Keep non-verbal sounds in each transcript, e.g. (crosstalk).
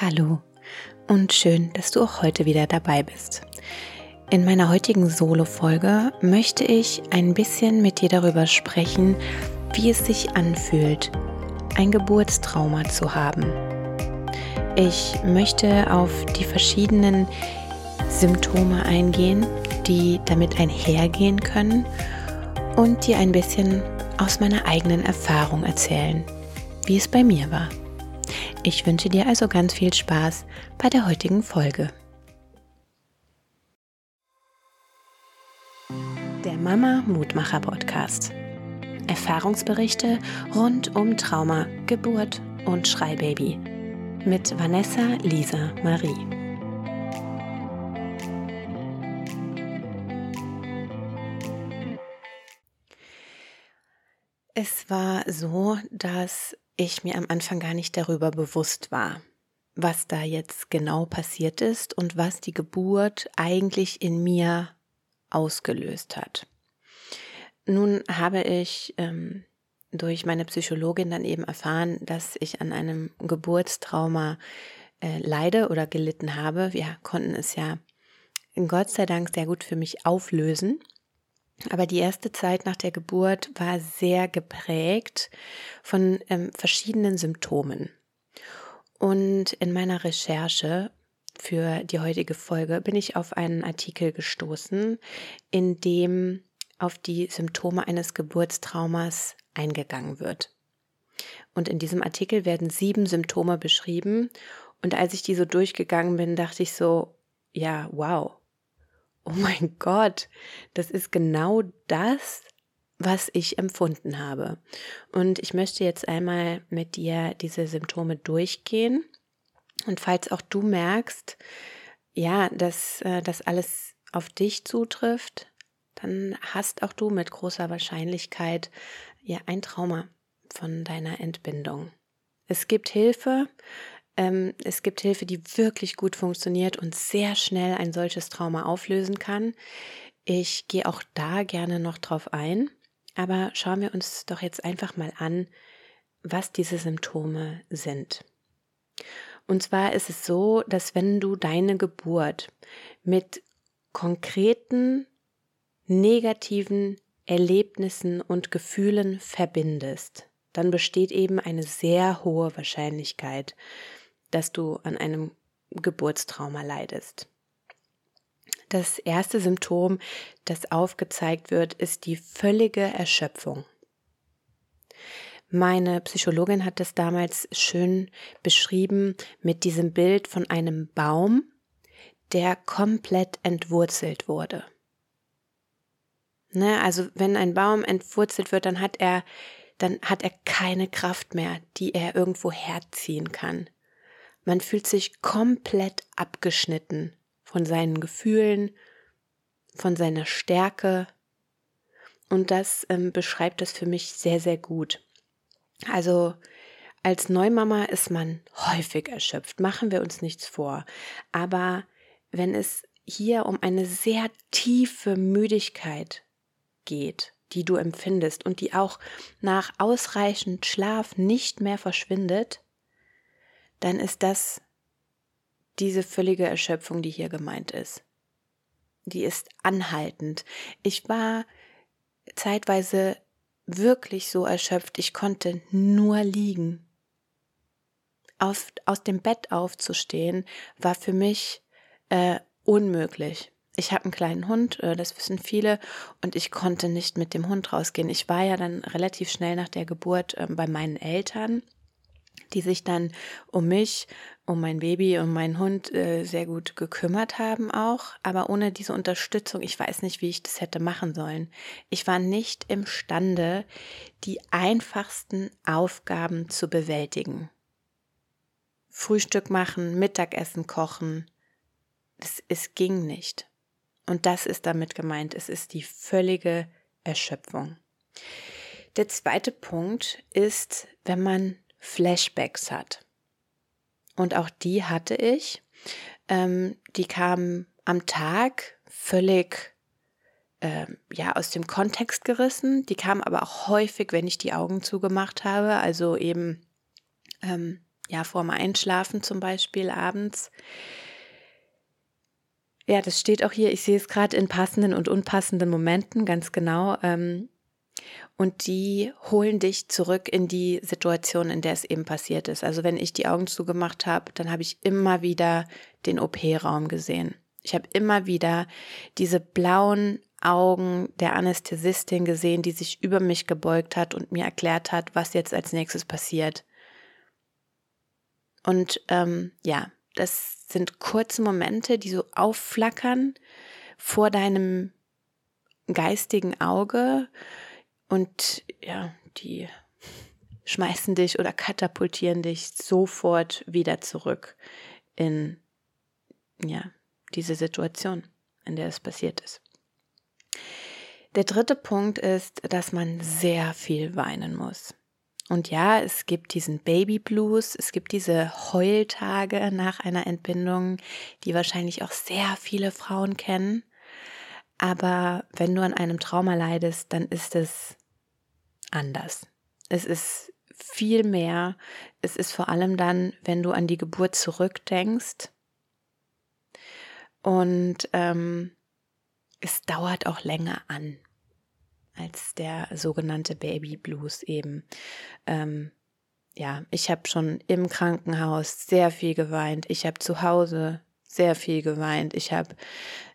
Hallo und schön, dass du auch heute wieder dabei bist. In meiner heutigen Solo-Folge möchte ich ein bisschen mit dir darüber sprechen, wie es sich anfühlt, ein Geburtstrauma zu haben. Ich möchte auf die verschiedenen Symptome eingehen, die damit einhergehen können und dir ein bisschen aus meiner eigenen Erfahrung erzählen, wie es bei mir war. Ich wünsche dir also ganz viel Spaß bei der heutigen Folge. Der Mama Mutmacher Podcast. Erfahrungsberichte rund um Trauma, Geburt und Schreibaby mit Vanessa Lisa Marie. Es war so, dass ich mir am Anfang gar nicht darüber bewusst war, was da jetzt genau passiert ist und was die Geburt eigentlich in mir ausgelöst hat. Nun habe ich ähm, durch meine Psychologin dann eben erfahren, dass ich an einem Geburtstrauma äh, leide oder gelitten habe. Wir konnten es ja Gott sei Dank sehr gut für mich auflösen. Aber die erste Zeit nach der Geburt war sehr geprägt von ähm, verschiedenen Symptomen. Und in meiner Recherche für die heutige Folge bin ich auf einen Artikel gestoßen, in dem auf die Symptome eines Geburtstraumas eingegangen wird. Und in diesem Artikel werden sieben Symptome beschrieben. Und als ich die so durchgegangen bin, dachte ich so, ja, wow, oh mein Gott, das ist genau das, was ich empfunden habe. Und ich möchte jetzt einmal mit dir diese Symptome durchgehen. Und falls auch du merkst, ja, dass äh, das alles auf dich zutrifft, dann hast auch du mit großer Wahrscheinlichkeit ja ein Trauma von deiner Entbindung. Es gibt Hilfe, ähm, es gibt Hilfe, die wirklich gut funktioniert und sehr schnell ein solches Trauma auflösen kann. Ich gehe auch da gerne noch drauf ein, aber schauen wir uns doch jetzt einfach mal an, was diese Symptome sind. Und zwar ist es so, dass wenn du deine Geburt mit konkreten negativen Erlebnissen und Gefühlen verbindest, dann besteht eben eine sehr hohe Wahrscheinlichkeit, dass du an einem Geburtstrauma leidest. Das erste Symptom, das aufgezeigt wird, ist die völlige Erschöpfung. Meine Psychologin hat das damals schön beschrieben mit diesem Bild von einem Baum, der komplett entwurzelt wurde. Ne, also wenn ein Baum entwurzelt wird, dann hat er, dann hat er keine Kraft mehr, die er irgendwo herziehen kann. Man fühlt sich komplett abgeschnitten von seinen Gefühlen, von seiner Stärke. Und das ähm, beschreibt das für mich sehr, sehr gut. Also als Neumama ist man häufig erschöpft, machen wir uns nichts vor. Aber wenn es hier um eine sehr tiefe Müdigkeit geht, die du empfindest und die auch nach ausreichend Schlaf nicht mehr verschwindet, dann ist das diese völlige Erschöpfung, die hier gemeint ist. Die ist anhaltend. Ich war zeitweise wirklich so erschöpft, ich konnte nur liegen. Aus, aus dem Bett aufzustehen war für mich äh, unmöglich. Ich habe einen kleinen Hund, äh, das wissen viele, und ich konnte nicht mit dem Hund rausgehen. Ich war ja dann relativ schnell nach der Geburt äh, bei meinen Eltern die sich dann um mich, um mein Baby und meinen Hund äh, sehr gut gekümmert haben auch. Aber ohne diese Unterstützung, ich weiß nicht, wie ich das hätte machen sollen. Ich war nicht imstande, die einfachsten Aufgaben zu bewältigen. Frühstück machen, Mittagessen kochen. Es, es ging nicht. Und das ist damit gemeint. Es ist die völlige Erschöpfung. Der zweite Punkt ist, wenn man Flashbacks hat. Und auch die hatte ich. Ähm, die kamen am Tag völlig ähm, ja aus dem Kontext gerissen. Die kamen aber auch häufig, wenn ich die Augen zugemacht habe. Also eben ähm, ja, vorm Einschlafen zum Beispiel abends. Ja, das steht auch hier. Ich sehe es gerade in passenden und unpassenden Momenten ganz genau. Ähm, und die holen dich zurück in die Situation, in der es eben passiert ist. Also wenn ich die Augen zugemacht habe, dann habe ich immer wieder den OP-Raum gesehen. Ich habe immer wieder diese blauen Augen der Anästhesistin gesehen, die sich über mich gebeugt hat und mir erklärt hat, was jetzt als nächstes passiert. Und ähm, ja, das sind kurze Momente, die so aufflackern vor deinem geistigen Auge und ja, die schmeißen dich oder katapultieren dich sofort wieder zurück in ja, diese Situation, in der es passiert ist. Der dritte Punkt ist, dass man sehr viel weinen muss. Und ja, es gibt diesen Baby Blues, es gibt diese Heultage nach einer Entbindung, die wahrscheinlich auch sehr viele Frauen kennen. Aber wenn du an einem Trauma leidest, dann ist es anders. Es ist viel mehr. Es ist vor allem dann, wenn du an die Geburt zurückdenkst. Und ähm, es dauert auch länger an als der sogenannte Baby Blues eben. Ähm, ja, ich habe schon im Krankenhaus sehr viel geweint. Ich habe zu Hause sehr viel geweint. Ich habe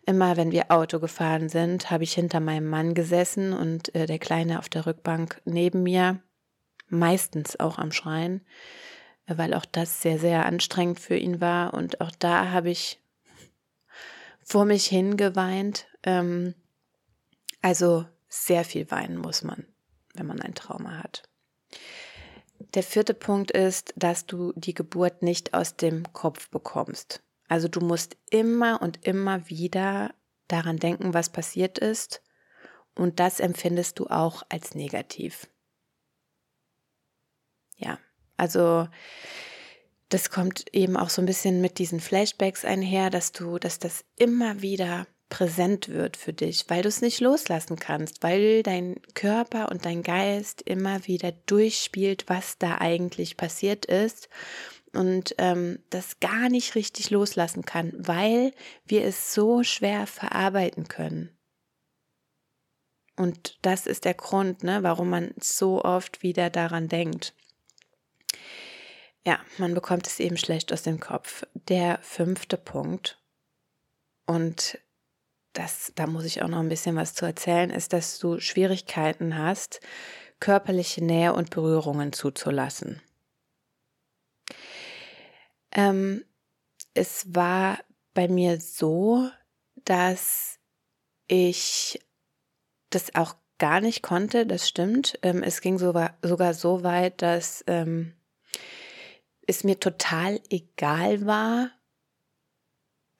immer, wenn wir Auto gefahren sind, habe ich hinter meinem Mann gesessen und äh, der Kleine auf der Rückbank neben mir, meistens auch am Schreien, weil auch das sehr, sehr anstrengend für ihn war. Und auch da habe ich vor mich hingeweint. Ähm, also sehr viel weinen muss man, wenn man ein Trauma hat. Der vierte Punkt ist, dass du die Geburt nicht aus dem Kopf bekommst. Also du musst immer und immer wieder daran denken, was passiert ist und das empfindest du auch als negativ. Ja, also das kommt eben auch so ein bisschen mit diesen Flashbacks einher, dass du, dass das immer wieder präsent wird für dich, weil du es nicht loslassen kannst, weil dein Körper und dein Geist immer wieder durchspielt, was da eigentlich passiert ist und ähm, das gar nicht richtig loslassen kann, weil wir es so schwer verarbeiten können. Und das ist der Grund, ne, warum man so oft wieder daran denkt. Ja, man bekommt es eben schlecht aus dem Kopf. Der fünfte Punkt, und das, da muss ich auch noch ein bisschen was zu erzählen, ist, dass du Schwierigkeiten hast, körperliche Nähe und Berührungen zuzulassen. Ähm, es war bei mir so, dass ich das auch gar nicht konnte, das stimmt. Ähm, es ging sogar, sogar so weit, dass ähm, es mir total egal war,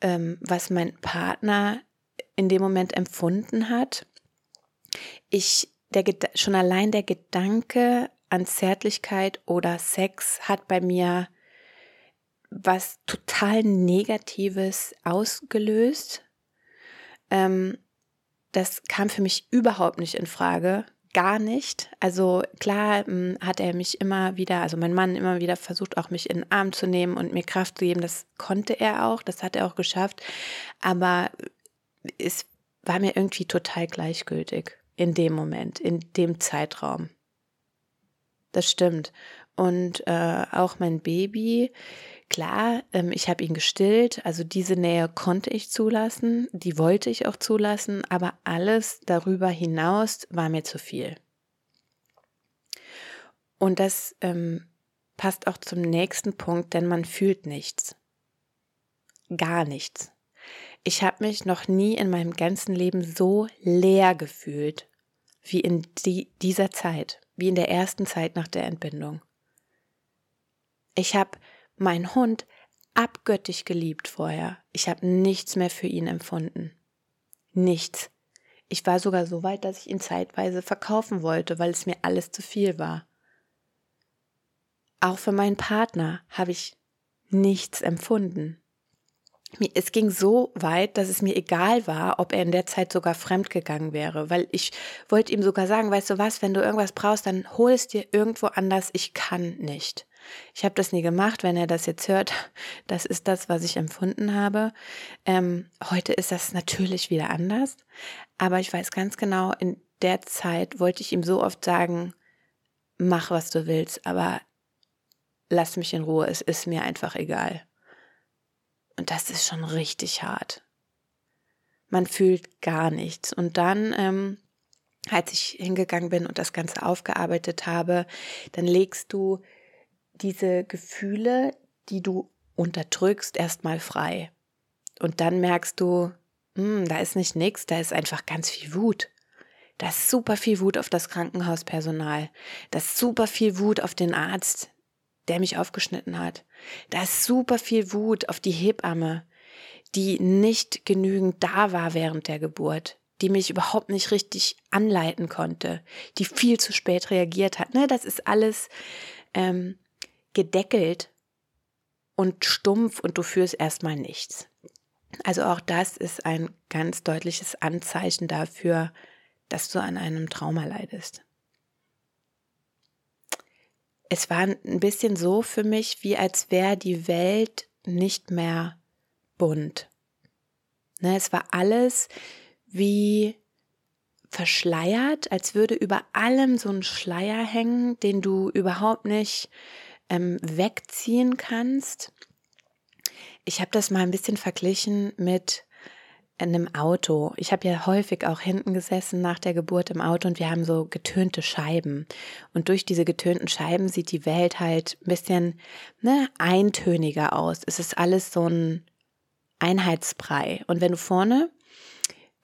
ähm, was mein Partner in dem Moment empfunden hat. Ich, der, schon allein der Gedanke an Zärtlichkeit oder Sex hat bei mir was total Negatives ausgelöst. Ähm, das kam für mich überhaupt nicht in Frage. Gar nicht. Also klar ähm, hat er mich immer wieder, also mein Mann immer wieder versucht, auch mich in den Arm zu nehmen und mir Kraft zu geben. Das konnte er auch, das hat er auch geschafft. Aber es war mir irgendwie total gleichgültig in dem Moment, in dem Zeitraum. Das stimmt. Und äh, auch mein Baby, klar, ähm, ich habe ihn gestillt, also diese Nähe konnte ich zulassen, die wollte ich auch zulassen, aber alles darüber hinaus war mir zu viel. Und das ähm, passt auch zum nächsten Punkt, denn man fühlt nichts. Gar nichts. Ich habe mich noch nie in meinem ganzen Leben so leer gefühlt wie in die, dieser Zeit, wie in der ersten Zeit nach der Entbindung. Ich habe meinen Hund abgöttisch geliebt vorher. Ich habe nichts mehr für ihn empfunden. Nichts. Ich war sogar so weit, dass ich ihn zeitweise verkaufen wollte, weil es mir alles zu viel war. Auch für meinen Partner habe ich nichts empfunden es ging so weit, dass es mir egal war, ob er in der Zeit sogar fremd gegangen wäre, weil ich wollte ihm sogar sagen, weißt du was, wenn du irgendwas brauchst, dann hol es dir irgendwo anders, ich kann nicht. Ich habe das nie gemacht. Wenn er das jetzt hört, (laughs) das ist das, was ich empfunden habe. Ähm, heute ist das natürlich wieder anders. Aber ich weiß ganz genau, in der Zeit wollte ich ihm so oft sagen, mach, was du willst, aber lass mich in Ruhe, es ist mir einfach egal. Und das ist schon richtig hart. Man fühlt gar nichts. Und dann, ähm, als ich hingegangen bin und das Ganze aufgearbeitet habe, dann legst du diese Gefühle, die du unterdrückst, erstmal frei. Und dann merkst du, hm, da ist nicht nichts, da ist einfach ganz viel Wut. Da ist super viel Wut auf das Krankenhauspersonal. Da ist super viel Wut auf den Arzt, der mich aufgeschnitten hat. Da ist super viel Wut auf die Hebamme, die nicht genügend da war während der Geburt, die mich überhaupt nicht richtig anleiten konnte, die viel zu spät reagiert hat. Ne, das ist alles ähm, gedeckelt und stumpf und du fühlst erstmal nichts. Also auch das ist ein ganz deutliches Anzeichen dafür, dass du an einem Trauma leidest es war ein bisschen so für mich, wie als wäre die Welt nicht mehr bunt. Ne, es war alles wie verschleiert, als würde über allem so ein Schleier hängen, den du überhaupt nicht ähm, wegziehen kannst. Ich habe das mal ein bisschen verglichen mit in einem Auto. Ich habe ja häufig auch hinten gesessen nach der Geburt im Auto und wir haben so getönte Scheiben. Und durch diese getönten Scheiben sieht die Welt halt ein bisschen ne, eintöniger aus. Es ist alles so ein Einheitsbrei. Und wenn du vorne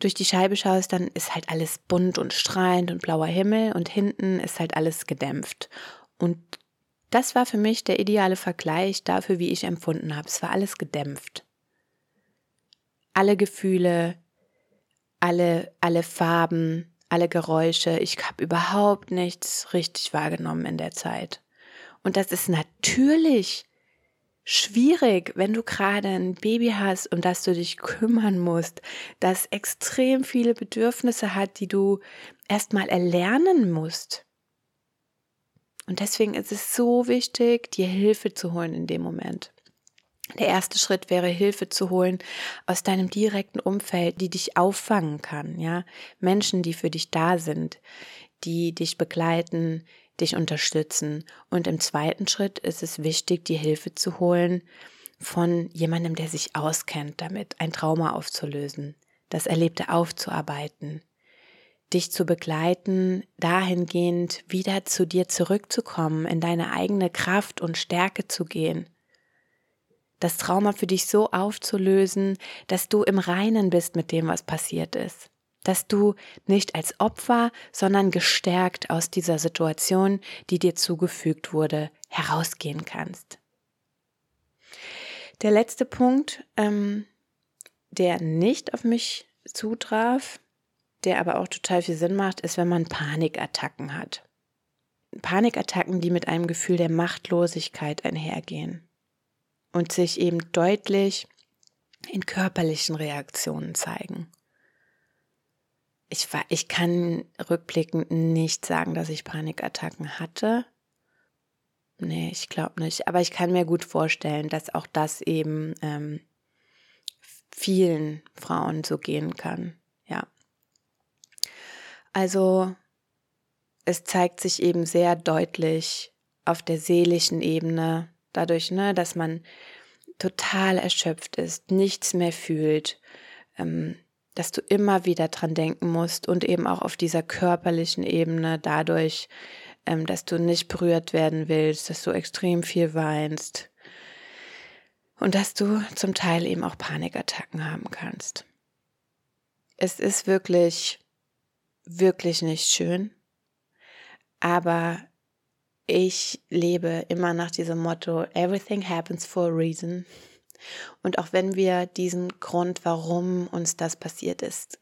durch die Scheibe schaust, dann ist halt alles bunt und strahlend und blauer Himmel und hinten ist halt alles gedämpft. Und das war für mich der ideale Vergleich dafür, wie ich empfunden habe. Es war alles gedämpft alle Gefühle, alle, alle Farben, alle Geräusche. Ich habe überhaupt nichts richtig wahrgenommen in der Zeit. Und das ist natürlich schwierig, wenn du gerade ein Baby hast, um das du dich kümmern musst, das extrem viele Bedürfnisse hat, die du erstmal erlernen musst. Und deswegen ist es so wichtig, dir Hilfe zu holen in dem Moment. Der erste Schritt wäre Hilfe zu holen aus deinem direkten Umfeld, die dich auffangen kann, ja? Menschen, die für dich da sind, die dich begleiten, dich unterstützen. Und im zweiten Schritt ist es wichtig, die Hilfe zu holen von jemandem, der sich auskennt damit, ein Trauma aufzulösen, das Erlebte aufzuarbeiten, dich zu begleiten, dahingehend wieder zu dir zurückzukommen, in deine eigene Kraft und Stärke zu gehen das Trauma für dich so aufzulösen, dass du im Reinen bist mit dem, was passiert ist. Dass du nicht als Opfer, sondern gestärkt aus dieser Situation, die dir zugefügt wurde, herausgehen kannst. Der letzte Punkt, ähm, der nicht auf mich zutraf, der aber auch total viel Sinn macht, ist, wenn man Panikattacken hat. Panikattacken, die mit einem Gefühl der Machtlosigkeit einhergehen und sich eben deutlich in körperlichen Reaktionen zeigen. Ich, ich kann rückblickend nicht sagen, dass ich Panikattacken hatte. Nee, ich glaube nicht. Aber ich kann mir gut vorstellen, dass auch das eben ähm, vielen Frauen so gehen kann. Ja. Also es zeigt sich eben sehr deutlich auf der seelischen Ebene, dadurch, ne, dass man total erschöpft ist, nichts mehr fühlt, ähm, dass du immer wieder dran denken musst und eben auch auf dieser körperlichen Ebene dadurch, ähm, dass du nicht berührt werden willst, dass du extrem viel weinst und dass du zum Teil eben auch Panikattacken haben kannst. Es ist wirklich, wirklich nicht schön, aber ich lebe immer nach diesem Motto, everything happens for a reason. Und auch wenn wir diesen Grund, warum uns das passiert ist,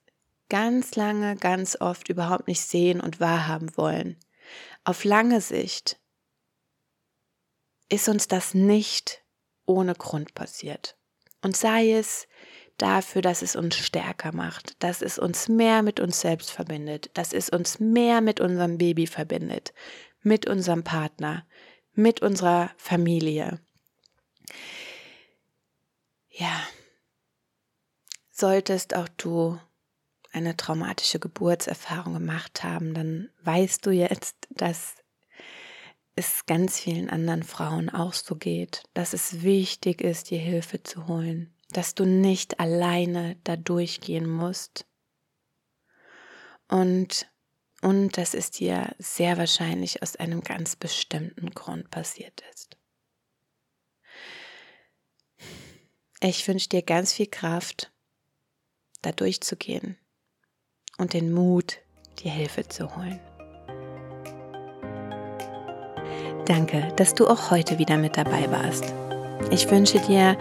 ganz lange, ganz oft überhaupt nicht sehen und wahrhaben wollen, auf lange Sicht ist uns das nicht ohne Grund passiert. Und sei es dafür, dass es uns stärker macht, dass es uns mehr mit uns selbst verbindet, dass es uns mehr mit unserem Baby verbindet, mit unserem Partner, mit unserer Familie. Ja, solltest auch du eine traumatische Geburtserfahrung gemacht haben, dann weißt du jetzt, dass es ganz vielen anderen Frauen auch so geht, dass es wichtig ist, dir Hilfe zu holen, dass du nicht alleine da durchgehen musst. Und, und dass es dir sehr wahrscheinlich aus einem ganz bestimmten Grund passiert ist. Ich wünsche dir ganz viel Kraft, da durchzugehen und den Mut, dir Hilfe zu holen. Danke, dass du auch heute wieder mit dabei warst. Ich wünsche dir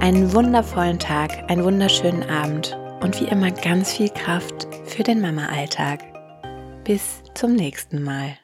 einen wundervollen Tag, einen wunderschönen Abend und wie immer ganz viel Kraft für den Mama-Alltag. Bis zum nächsten Mal.